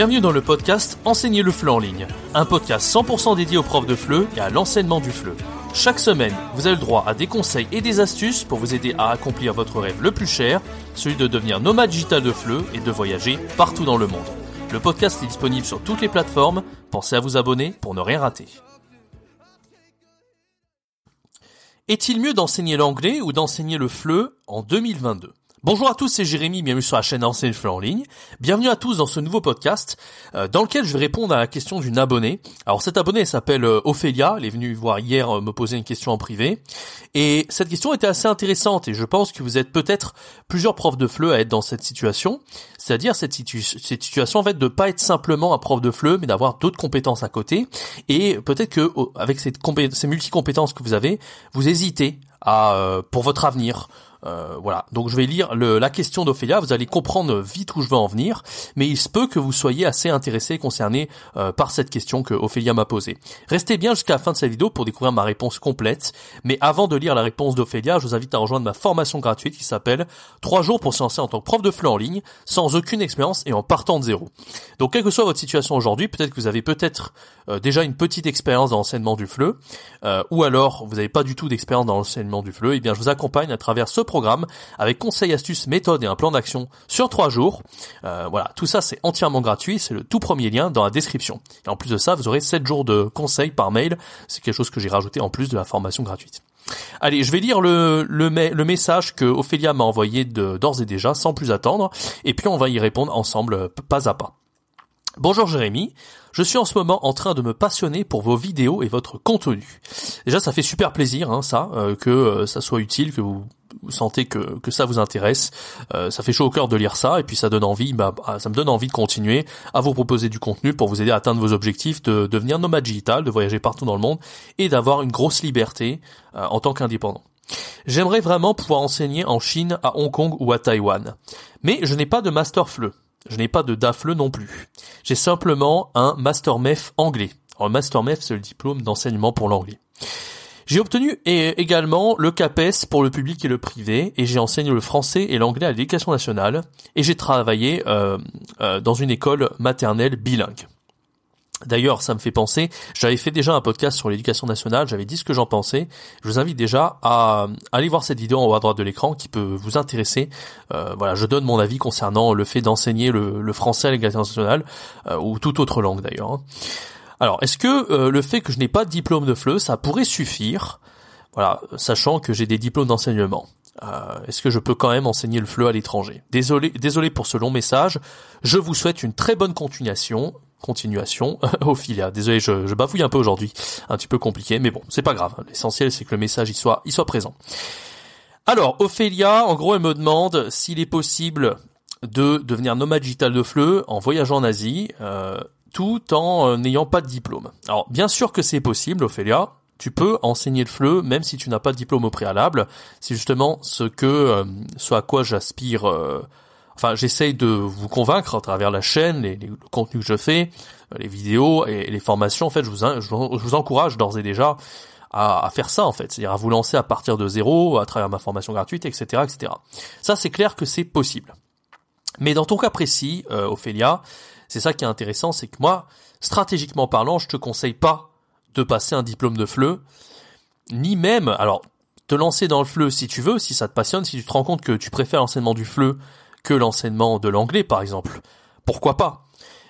Bienvenue dans le podcast Enseigner le FLE en ligne, un podcast 100% dédié aux profs de FLE et à l'enseignement du FLE. Chaque semaine, vous avez le droit à des conseils et des astuces pour vous aider à accomplir votre rêve le plus cher, celui de devenir nomade digital de FLE et de voyager partout dans le monde. Le podcast est disponible sur toutes les plateformes, pensez à vous abonner pour ne rien rater. Est-il mieux d'enseigner l'anglais ou d'enseigner le FLE en 2022 Bonjour à tous, c'est Jérémy, bienvenue sur la chaîne Enseigne Fleur en ligne. Bienvenue à tous dans ce nouveau podcast euh, dans lequel je vais répondre à la question d'une abonnée. Alors cette abonnée s'appelle euh, Ophélia, elle est venue voir hier euh, me poser une question en privé. Et cette question était assez intéressante et je pense que vous êtes peut-être plusieurs profs de FLE à être dans cette situation. C'est-à-dire cette, situation en fait de pas être simplement un prof de FLE mais d'avoir d'autres compétences à côté. Et peut-être que avec ces multi-compétences que vous avez, vous hésitez à, pour votre avenir euh, voilà, donc je vais lire la question d'Ophélia, vous allez comprendre vite où je veux en venir, mais il se peut que vous soyez assez intéressé, concerné euh, par cette question que Ophélia m'a posée. Restez bien jusqu'à la fin de cette vidéo pour découvrir ma réponse complète, mais avant de lire la réponse d'Ophélia, je vous invite à rejoindre ma formation gratuite qui s'appelle 3 jours pour se lancer en tant que prof de FLE en ligne, sans aucune expérience et en partant de zéro. Donc quelle que soit votre situation aujourd'hui, peut-être que vous avez peut-être euh, déjà une petite expérience dans l'enseignement du FLE, ou alors vous n'avez pas du tout d'expérience dans l'enseignement du FLE, et eh bien je vous accompagne à travers ce programme avec conseils, astuces, méthodes et un plan d'action sur trois jours. Euh, voilà, tout ça c'est entièrement gratuit, c'est le tout premier lien dans la description. Et en plus de ça, vous aurez 7 jours de conseils par mail, c'est quelque chose que j'ai rajouté en plus de la formation gratuite. Allez, je vais lire le, le, message que Ophélia m'a envoyé d'ores et déjà, sans plus attendre, et puis on va y répondre ensemble, pas à pas. Bonjour Jérémy, je suis en ce moment en train de me passionner pour vos vidéos et votre contenu. Déjà, ça fait super plaisir, hein, ça, euh, que euh, ça soit utile, que vous, sentez que, que ça vous intéresse. Euh, ça fait chaud au cœur de lire ça, et puis ça donne envie, bah, bah, ça me donne envie de continuer à vous proposer du contenu pour vous aider à atteindre vos objectifs, de, devenir nomade digital, de voyager partout dans le monde et d'avoir une grosse liberté en tant qu'indépendant. J'aimerais vraiment pouvoir enseigner en Chine, à Hong Kong ou à Taïwan. Mais je n'ai pas de master FLE. Je n'ai pas de DAFLE non plus. J'ai simplement un Master MEF anglais. Alors, Master MEF, c'est le diplôme d'enseignement pour l'anglais. J'ai obtenu également le CAPES pour le public et le privé, et j'ai enseigné le français et l'anglais à l'éducation nationale, et j'ai travaillé euh, euh, dans une école maternelle bilingue. D'ailleurs, ça me fait penser, j'avais fait déjà un podcast sur l'éducation nationale, j'avais dit ce que j'en pensais. Je vous invite déjà à, aller voir cette vidéo en haut à droite de l'écran qui peut vous intéresser. Euh, voilà, je donne mon avis concernant le fait d'enseigner le, français à l'éducation nationale euh, ou toute autre langue d'ailleurs. Alors, est-ce que euh, le fait que je n'ai pas de diplôme de FLE, ça pourrait suffire? Voilà, sachant que j'ai des diplômes d'enseignement. est-ce que je peux quand même enseigner le FLE à l'étranger? Désolé, désolé pour ce long message. Je vous souhaite une très bonne continuation continuation Ophélia. Désolé, je, je bafouille un peu aujourd'hui, un petit peu compliqué, mais bon, c'est pas grave. L'essentiel, c'est que le message y soit, il soit présent. Alors, Ophélia, en gros, elle me demande s'il est possible de devenir nomade digital de FLE en voyageant en Asie, euh, tout en euh, n'ayant pas de diplôme. Alors, bien sûr que c'est possible, Ophélia. Tu peux enseigner le FLE même si tu n'as pas de diplôme au préalable. C'est justement ce que, euh, ce à quoi j'aspire enfin j'essaye de vous convaincre à travers la chaîne, les, les, le que je fais, euh, les vidéos et, les formations. En fait, je vous, encourage d'ores et déjà à, à, faire ça en fait, c'est-à-dire à vous lancer à partir de zéro, à travers ma formation gratuite, etc., etc. Ça, c'est clair que c'est possible. Mais dans ton cas précis, euh, Ophélia, c'est ça qui est intéressant, c'est que moi, stratégiquement parlant, je te conseille pas de passer un diplôme de FLE, ni même, alors, te lancer dans le FLE si tu veux, si ça te passionne, si tu te rends compte que tu préfères l'enseignement du FLE que l'enseignement de l'anglais, par exemple. Pourquoi pas?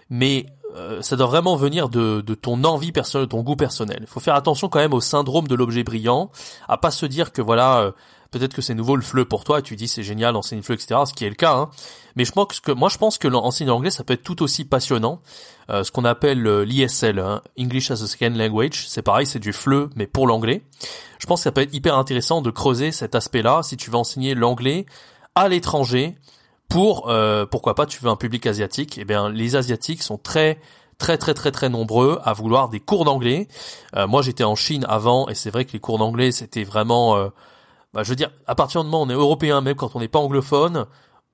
Mais euh, ça doit vraiment venir de, ton envie personnelle, de ton goût personnel. Il faut faire attention quand même au syndrome de l'objet brillant, à pas se dire que voilà, euh, peut-être que c'est nouveau le FLE pour toi, et tu dis c'est génial, enseigner le FLE, etc., ce qui est le cas. Hein. Mais je pense que moi je pense que l'enseigner l'anglais ça peut être tout aussi passionnant. Euh, ce qu'on appelle l'ISL, hein, English as a Second Language, c'est pareil, c'est du FLE mais pour l'anglais. Je pense que ça peut être hyper intéressant de creuser cet aspect-là si tu veux enseigner l'anglais à l'étranger pour euh, pourquoi pas tu veux un public asiatique Eh bien, les asiatiques sont très très très très très nombreux à vouloir des cours d'anglais. Euh, moi, j'étais en Chine avant et c'est vrai que les cours d'anglais c'était vraiment, euh, bah, je veux dire, à partir du moment où on est européen, même quand on n'est pas anglophone,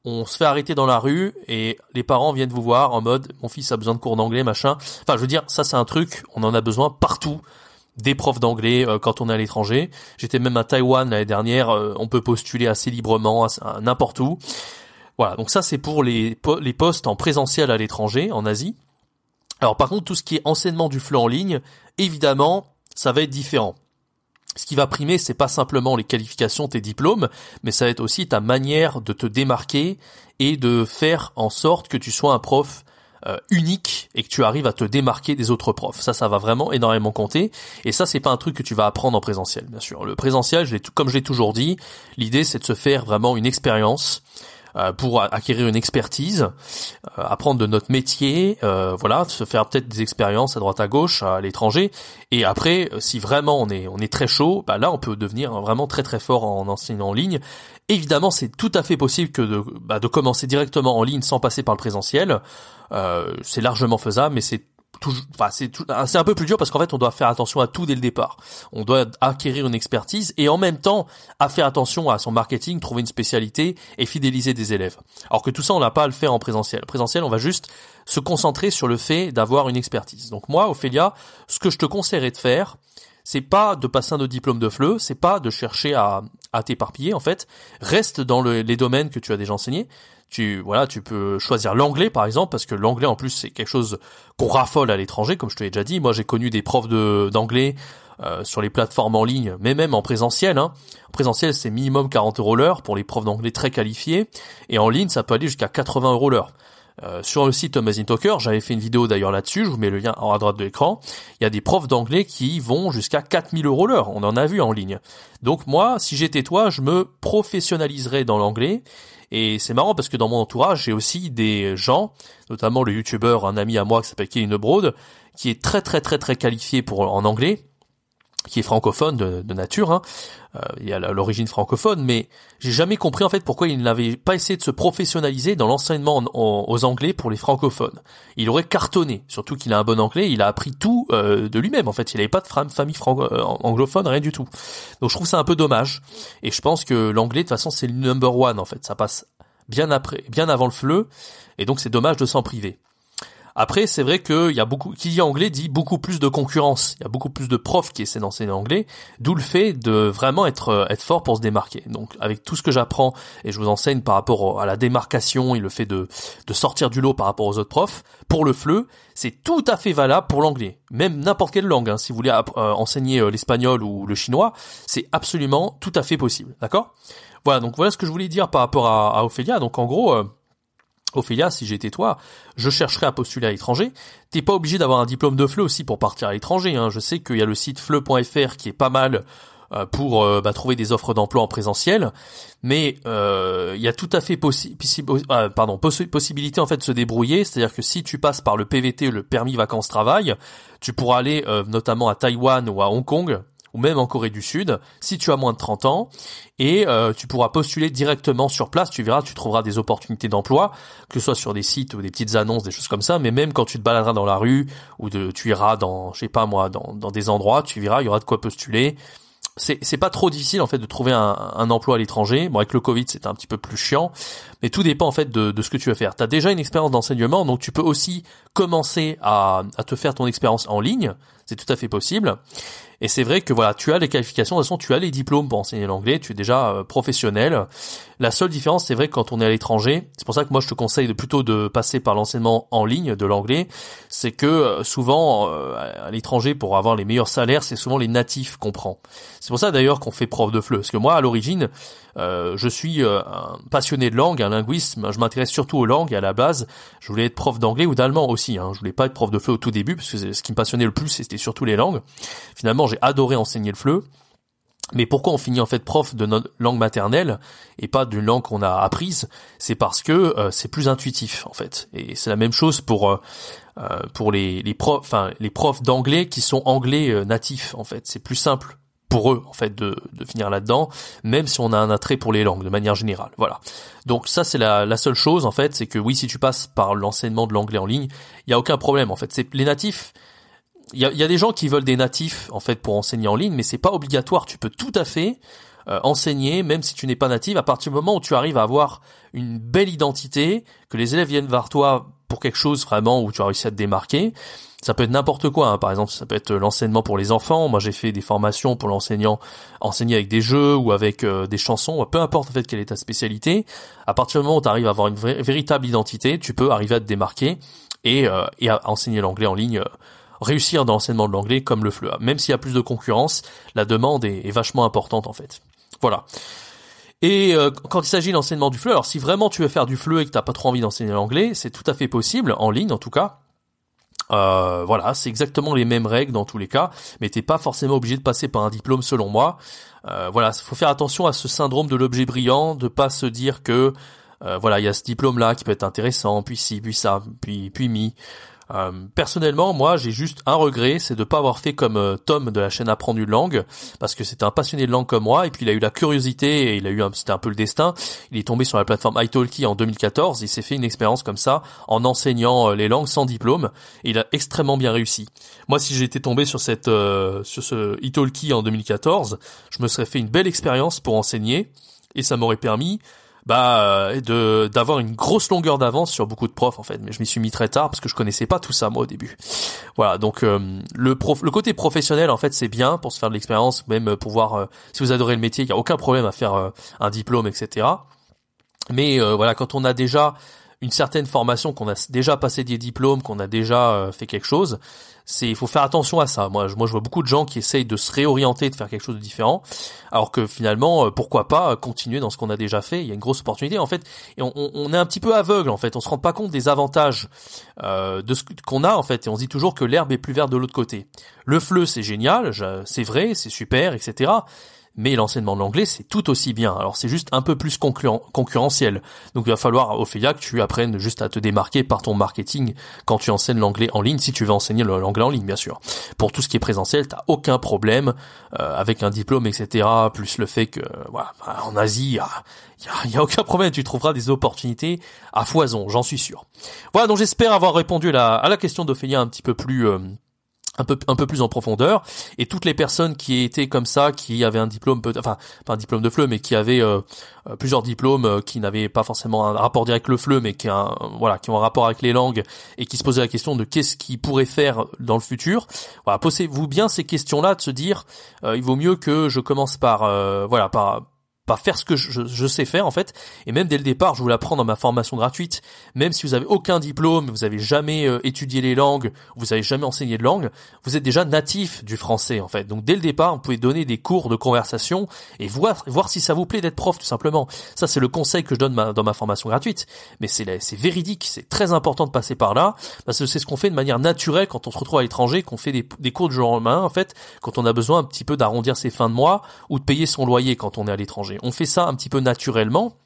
on se fait arrêter dans la rue et les parents viennent vous voir en mode mon fils a besoin de cours d'anglais machin. Enfin, je veux dire, ça c'est un truc, on en a besoin partout des profs d'anglais quand on est à l'étranger. J'étais même à Taïwan l'année dernière, on peut postuler assez librement n'importe où. Voilà, donc ça c'est pour les, les postes en présentiel à l'étranger, en Asie. Alors par contre, tout ce qui est enseignement du FLE en ligne, évidemment, ça va être différent. Ce qui va primer, c'est pas simplement les qualifications, tes diplômes, mais ça va être aussi ta manière de te démarquer et de faire en sorte que tu sois un prof euh, unique et que tu arrives à te démarquer des autres profs. Ça, ça va vraiment énormément compter. Et ça, c'est pas un truc que tu vas apprendre en présentiel, bien sûr. Le présentiel, je comme j'ai toujours dit, l'idée c'est de se faire vraiment une expérience pour acquérir une expertise, euh, apprendre de notre métier, euh, voilà, se faire peut-être des expériences à droite à gauche, à l'étranger, et après, si vraiment on est on est très chaud, bah là on peut devenir vraiment très très fort en enseignant en ligne. Évidemment, c'est tout à fait possible que de, bah, de commencer directement en ligne sans passer par le présentiel. c'est largement faisable, mais c'est c'est un peu plus dur parce qu'en fait on doit faire attention à tout dès le départ. On doit acquérir une expertise et en même temps à faire attention à son marketing, trouver une spécialité et fidéliser des élèves. Alors que tout ça on n'a pas à le faire en présentiel. présentiel, on va juste se concentrer sur le fait d'avoir une expertise. Donc moi, Ophélia, ce que je te conseillerais de faire, c'est pas de passer un autre diplôme de FLE, c'est pas de chercher à, à t'éparpiller en fait. Reste dans les domaines que tu as déjà enseignés tu voilà, tu peux choisir l'anglais par exemple parce que l'anglais en plus c'est quelque chose qu'on raffole à l'étranger comme je te l'ai déjà dit. Moi j'ai connu des profs de d'anglais euh, sur les plateformes en ligne, mais même en présentiel. Hein. En présentiel c'est minimum 40 euros l'heure pour les profs d'anglais très qualifiés et en ligne ça peut aller jusqu'à 80 euros l'heure. Euh, sur le site Amazing Talker, j'avais fait une vidéo d'ailleurs là-dessus, je vous mets le lien en à droite de l'écran. Il y a des profs d'anglais qui vont jusqu'à 4000 euros l'heure, on en a vu en ligne. Donc moi, si j'étais toi, je me professionnaliserais dans l'anglais et c'est marrant parce que dans mon entourage, j'ai aussi des gens, notamment le youtubeur, un ami à moi qui s'appelle Kevin Broad, qui est très très très très qualifié pour en anglais, qui est francophone de, nature, hein. euh, il a l'origine francophone, mais j'ai jamais compris en fait pourquoi il n'avait pas essayé de se professionnaliser dans l'enseignement aux anglais pour les francophones. Il aurait cartonné, surtout qu'il a un bon anglais, il a appris tout euh, de lui-même en fait, il n'avait pas de famille euh, anglophone, rien du tout. Donc je trouve ça un peu dommage, et je pense que l'anglais de toute façon c'est le number one en fait, ça passe bien après, bien avant le fleu, et donc c'est dommage de s'en priver. Après, c'est vrai qu'il y a beaucoup, qui dit anglais dit beaucoup plus de concurrence. Il y a beaucoup plus de profs qui essaient d'enseigner l'anglais, d'où le fait de vraiment être euh, être fort pour se démarquer. Donc, avec tout ce que j'apprends et je vous enseigne par rapport à la démarcation et le fait de de sortir du lot par rapport aux autres profs, pour le FLE, c'est tout à fait valable pour l'anglais. Même n'importe quelle langue. Hein. si vous voulez euh, enseigner euh, l'espagnol ou le chinois, c'est absolument tout à fait possible. D'accord? Voilà. Donc voilà ce que je voulais dire par rapport à, à Ophélia. Donc en gros. Ophélia, si j'étais toi, je chercherais à postuler à l'étranger. T'es pas obligé d'avoir un diplôme de FLE aussi pour partir à l'étranger. Hein. Je sais qu'il y a le site fleu.fr qui est pas mal euh, pour euh, bah, trouver des offres d'emploi en présentiel, mais euh, il y a tout à fait possibilité en fait de se débrouiller. C'est-à-dire que si tu passes par le PVT, le permis vacances travail, tu pourras aller notamment à Taïwan ou à Hong Kong ou même en Corée du Sud, si tu as moins de 30 ans, et euh, tu pourras postuler directement sur place, tu verras, tu trouveras des opportunités d'emploi, que ce soit sur des sites ou des petites annonces, des choses comme ça, mais même quand tu te baladeras dans la rue, ou de, tu iras dans, je sais pas moi, dans, dans des endroits, tu verras, il y aura de quoi postuler, c'est c'est pas trop difficile en fait de trouver un, un emploi à l'étranger. Bon avec le Covid c'était un petit peu plus chiant, mais tout dépend en fait de, de ce que tu vas faire. Tu as déjà une expérience d'enseignement, donc tu peux aussi commencer à, à te faire ton expérience en ligne, c'est tout à fait possible. Et c'est vrai que voilà, tu as les qualifications, de toute façon tu as les diplômes pour enseigner l'anglais, tu es déjà euh, professionnel. La seule différence, c'est vrai que quand on est à l'étranger, c'est pour ça que moi je te conseille de plutôt de passer par l'enseignement en ligne de l'anglais, c'est que euh, souvent euh, à l'étranger pour avoir les meilleurs salaires, c'est souvent les natifs qu'on prend. C'est pour ça d'ailleurs qu'on fait prof de fleu, parce que moi à l'origine, je suis un passionné de langue, un linguiste, je m'intéresse surtout aux langues à la base, je voulais être prof d'anglais ou d'allemand aussi. Hein. Je voulais pas être prof de fleu au tout début, parce que ce qui me passionnait le plus, c'était surtout les langues. Finalement, j'ai adoré enseigner le fleu. Mais pourquoi on finit en fait prof de notre langue maternelle et pas d'une langue qu'on a apprise? C'est parce que euh, c'est plus intuitif en fait. Et c'est la même chose pour euh, euh, pour les, les profs, enfin les profs d'anglais qui sont anglais natifs en fait. C'est plus simple pour eux en fait de, de finir là-dedans, même si on a un attrait pour les langues de manière générale. Voilà. Donc ça c'est la, la seule chose en fait, c'est que oui si tu passes par l'enseignement de l'anglais en ligne, il y a aucun problème en fait. C'est les natifs il y a, y a, des gens qui veulent des natifs en fait pour enseigner en ligne, mais c'est pas obligatoire. Tu peux tout à fait euh, enseigner, même si tu n'es pas natif, à partir du moment où tu arrives à avoir une belle identité, que les élèves viennent vers toi pour quelque chose vraiment où tu as réussi à te démarquer. Ça peut être n'importe quoi. Hein. Par exemple, ça peut être l'enseignement pour les enfants. Moi, j'ai fait des formations pour l'enseignant, enseigner avec des jeux ou avec euh, des chansons. Peu importe en fait quelle est ta spécialité. À partir du moment où tu arrives à avoir une véritable identité, tu peux arriver à te démarquer et, et à enseigner l'anglais en ligne réussir dans l'enseignement de l'anglais comme le FLE. Même s'il y a plus de concurrence, la demande est, vachement importante en fait. Voilà. Et euh, quand il s'agit d'enseignement du FLE, alors si vraiment tu veux faire du FLE et que t'as pas trop envie d'enseigner l'anglais, c'est tout à fait possible, en ligne en tout cas. Euh, voilà, c'est exactement les mêmes règles dans tous les cas, mais t'es pas forcément obligé de passer par un diplôme selon moi. Euh, voilà, faut faire attention à ce syndrome de l'objet brillant, de pas se dire que euh, voilà, il y a ce diplôme là qui peut être intéressant, puis ci, puis ça, puis puis mi. Euh, personnellement, moi, j'ai juste un regret, c'est de pas avoir fait comme euh, Tom de la chaîne Apprendre une langue, parce que c'était un passionné de langue comme moi, et puis il a eu la curiosité, et il a eu, c'était un peu le destin. Il est tombé sur la plateforme italki en 2014, il s'est fait une expérience comme ça, en enseignant euh, les langues sans diplôme, et il a extrêmement bien réussi. Moi, si j'étais tombé sur cette, sur ce italki en 2014, je me serais fait une belle expérience pour enseigner, et ça m'aurait permis bah euh, de d'avoir une grosse longueur d'avance sur beaucoup de profs en fait. Mais je m'y suis mis très tard parce que je connaissais pas tout ça moi au début. Voilà donc euh, le prof le côté professionnel en fait c'est bien pour se faire de l'expérience même pour voir euh, si vous adorez le métier il y a aucun problème à faire un diplôme etc mais voilà quand on a déjà une certaine formation, qu'on a déjà passé des diplômes, qu'on a déjà euh, fait quelque chose, c'est il faut faire attention à ça. Moi, je, moi, je vois beaucoup de gens qui essayent de se réorienter, de faire quelque chose de différent, alors que finalement, euh, pourquoi pas continuer dans ce qu'on a déjà fait? Il y a une grosse opportunité en fait, et on, on, est un petit peu aveugle en fait. On se rend pas compte des avantages euh, de ce qu'on a en fait, et on se dit toujours que l'herbe est plus verte de l'autre côté. Le fleu, c'est génial, c'est vrai, c'est super, etc mais l'enseignement de l'anglais c'est tout aussi bien. Alors c'est juste un peu plus concurrentiel. Donc il va falloir Ophélia que tu apprennes juste à te démarquer par ton marketing quand tu enseignes l'anglais en ligne, si tu veux enseigner l'anglais en ligne bien sûr. Pour tout ce qui est présentiel, t'as aucun problème euh, avec un diplôme etc. Plus le fait que voilà en Asie il y a, aucun problème, tu trouveras des opportunités à foison, j'en suis sûr. Voilà donc j'espère avoir répondu à la, question d'Ophélia un petit peu plus euh, un peu un peu plus en profondeur. Et toutes les personnes qui étaient comme ça qui avaient un diplôme enfin pas un diplôme de FLE mais qui avaient euh, euh, plusieurs diplômes euh, qui n'avaient pas forcément un rapport direct avec le FLE mais qui un, voilà qui ont un rapport avec les langues et qui se posaient la question de qu'est-ce qu'ils pourraient faire dans le futur. Voilà posez-vous bien ces questions là de se dire il vaut mieux que je commence par voilà par pas faire ce que je, sais faire en fait. Et même dès le départ je vous l'apprends dans ma formation gratuite. Même si vous avez aucun diplôme vous avez jamais euh, étudié les langues vous avez jamais enseigné de langue vous êtes déjà natif du français en fait. Donc dès le départ vous pouvez donner des cours de conversation et voir voir si ça vous plaît d'être prof tout simplement. Ça c'est le conseil que je donne dans ma formation gratuite. Mais c'est c'est véridique c'est très important de passer par là parce que c'est ce qu'on fait de manière naturelle quand on se retrouve à l'étranger qu'on fait des, des cours de jour en main en fait quand on a besoin un petit peu d'arrondir ses fins de mois ou de payer son loyer quand on est à l'étranger on fait ça un petit peu naturellement.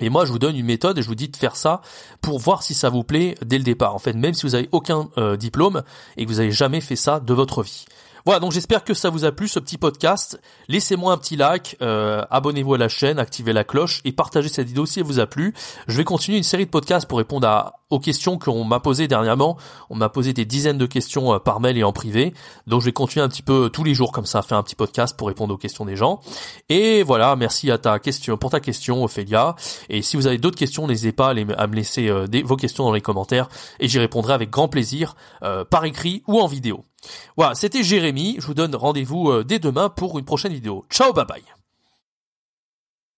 Et moi, je vous donne une méthode et je vous dis de faire ça pour voir si ça vous plaît dès le départ. En fait, même si vous avez aucun euh, diplôme et que vous n'avez jamais fait ça de votre vie. Voilà, donc j'espère que ça vous a plu ce petit podcast. Laissez-moi un petit like, euh, abonnez-vous à la chaîne, activez la cloche et partagez cette vidéo si elle vous a plu. Je vais continuer une série de podcasts pour répondre à, aux questions qu'on m'a posées dernièrement. On m'a posé des dizaines de questions euh, par mail et en privé. Donc je vais continuer un petit peu tous les jours comme ça, faire un petit podcast pour répondre aux questions des gens. Et voilà, merci à ta question, pour ta question, Ophélia. Et si vous avez d'autres questions, n'hésitez pas à, me laisser euh, vos questions dans les commentaires et j'y répondrai avec grand plaisir, par écrit ou en vidéo. Voilà, c'était Jérémy. Je vous donne rendez-vous euh, dès demain pour une prochaine vidéo. Ciao, bye bye.